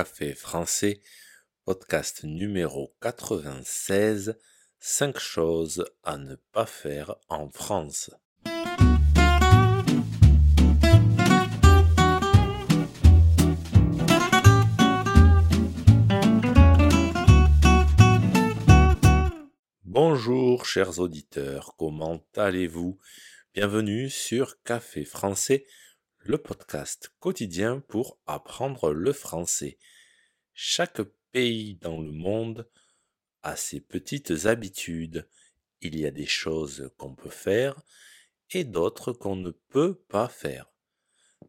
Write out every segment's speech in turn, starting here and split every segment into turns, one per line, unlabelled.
Café français, podcast numéro 96, 5 choses à ne pas faire en France. Bonjour chers auditeurs, comment allez-vous? Bienvenue sur Café français, le podcast quotidien pour apprendre le français. Chaque pays dans le monde a ses petites habitudes. Il y a des choses qu'on peut faire et d'autres qu'on ne peut pas faire.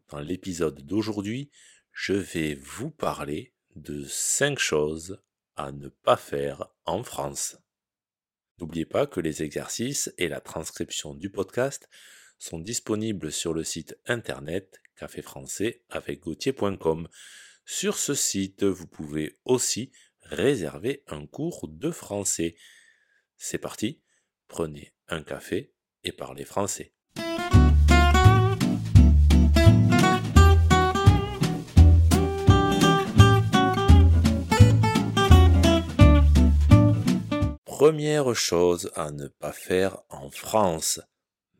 Dans l'épisode d'aujourd'hui, je vais vous parler de 5 choses à ne pas faire en France. N'oubliez pas que les exercices et la transcription du podcast sont disponibles sur le site internet café français avec. Sur ce site, vous pouvez aussi réserver un cours de français. C'est parti, prenez un café et parlez français. Première chose à ne pas faire en France,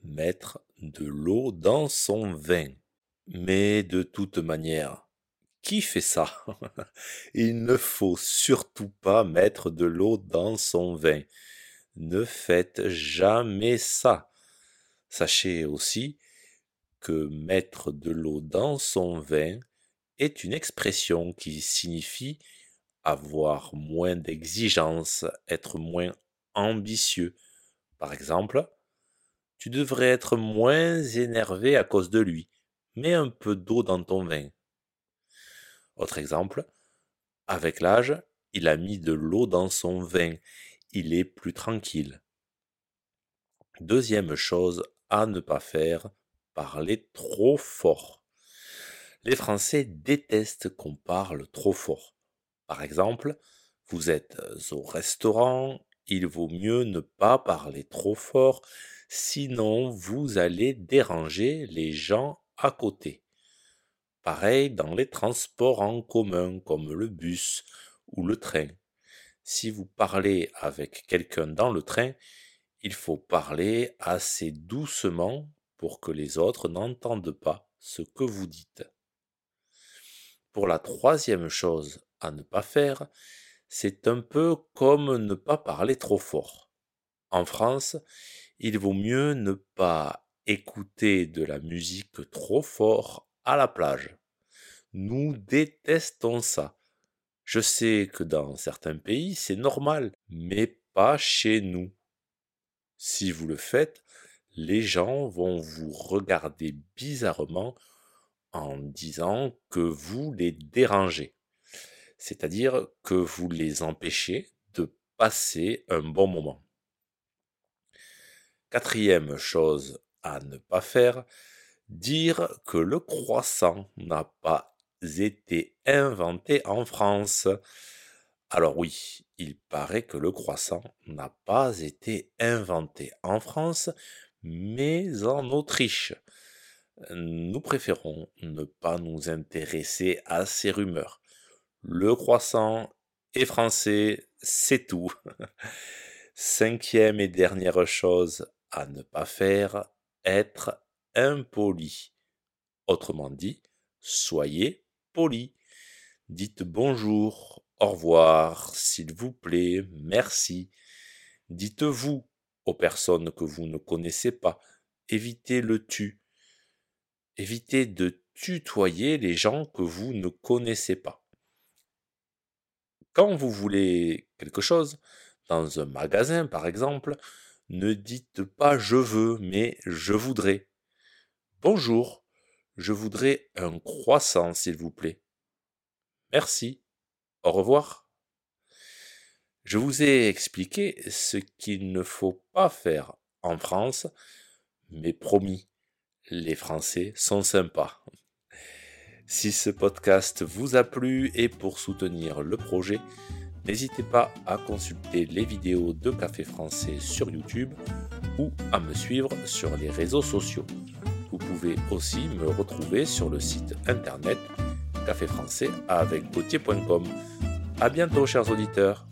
mettre de l'eau dans son vin. Mais de toute manière, qui fait ça? Il ne faut surtout pas mettre de l'eau dans son vin. Ne faites jamais ça. Sachez aussi que mettre de l'eau dans son vin est une expression qui signifie avoir moins d'exigences, être moins ambitieux. Par exemple, tu devrais être moins énervé à cause de lui. Mets un peu d'eau dans ton vin. Autre exemple, avec l'âge, il a mis de l'eau dans son vin. Il est plus tranquille. Deuxième chose à ne pas faire, parler trop fort. Les Français détestent qu'on parle trop fort. Par exemple, vous êtes au restaurant, il vaut mieux ne pas parler trop fort, sinon vous allez déranger les gens à côté. Pareil dans les transports en commun comme le bus ou le train. Si vous parlez avec quelqu'un dans le train, il faut parler assez doucement pour que les autres n'entendent pas ce que vous dites. Pour la troisième chose à ne pas faire, c'est un peu comme ne pas parler trop fort. En France, il vaut mieux ne pas écouter de la musique trop fort à la plage. Nous détestons ça. Je sais que dans certains pays c'est normal, mais pas chez nous. Si vous le faites, les gens vont vous regarder bizarrement en disant que vous les dérangez, c'est-à-dire que vous les empêchez de passer un bon moment. Quatrième chose à ne pas faire, dire que le croissant n'a pas été inventé en France. Alors oui, il paraît que le croissant n'a pas été inventé en France, mais en Autriche. Nous préférons ne pas nous intéresser à ces rumeurs. Le croissant est français, c'est tout. Cinquième et dernière chose ne pas faire, être impoli. Autrement dit, soyez poli. Dites bonjour, au revoir, s'il vous plaît, merci. Dites vous aux personnes que vous ne connaissez pas. Évitez le tu. Évitez de tutoyer les gens que vous ne connaissez pas. Quand vous voulez quelque chose, dans un magasin par exemple, ne dites pas je veux, mais je voudrais. Bonjour, je voudrais un croissant, s'il vous plaît. Merci. Au revoir. Je vous ai expliqué ce qu'il ne faut pas faire en France, mais promis, les Français sont sympas. Si ce podcast vous a plu et pour soutenir le projet, N'hésitez pas à consulter les vidéos de Café Français sur YouTube ou à me suivre sur les réseaux sociaux. Vous pouvez aussi me retrouver sur le site internet café français avec Gauthier.com. À bientôt, chers auditeurs.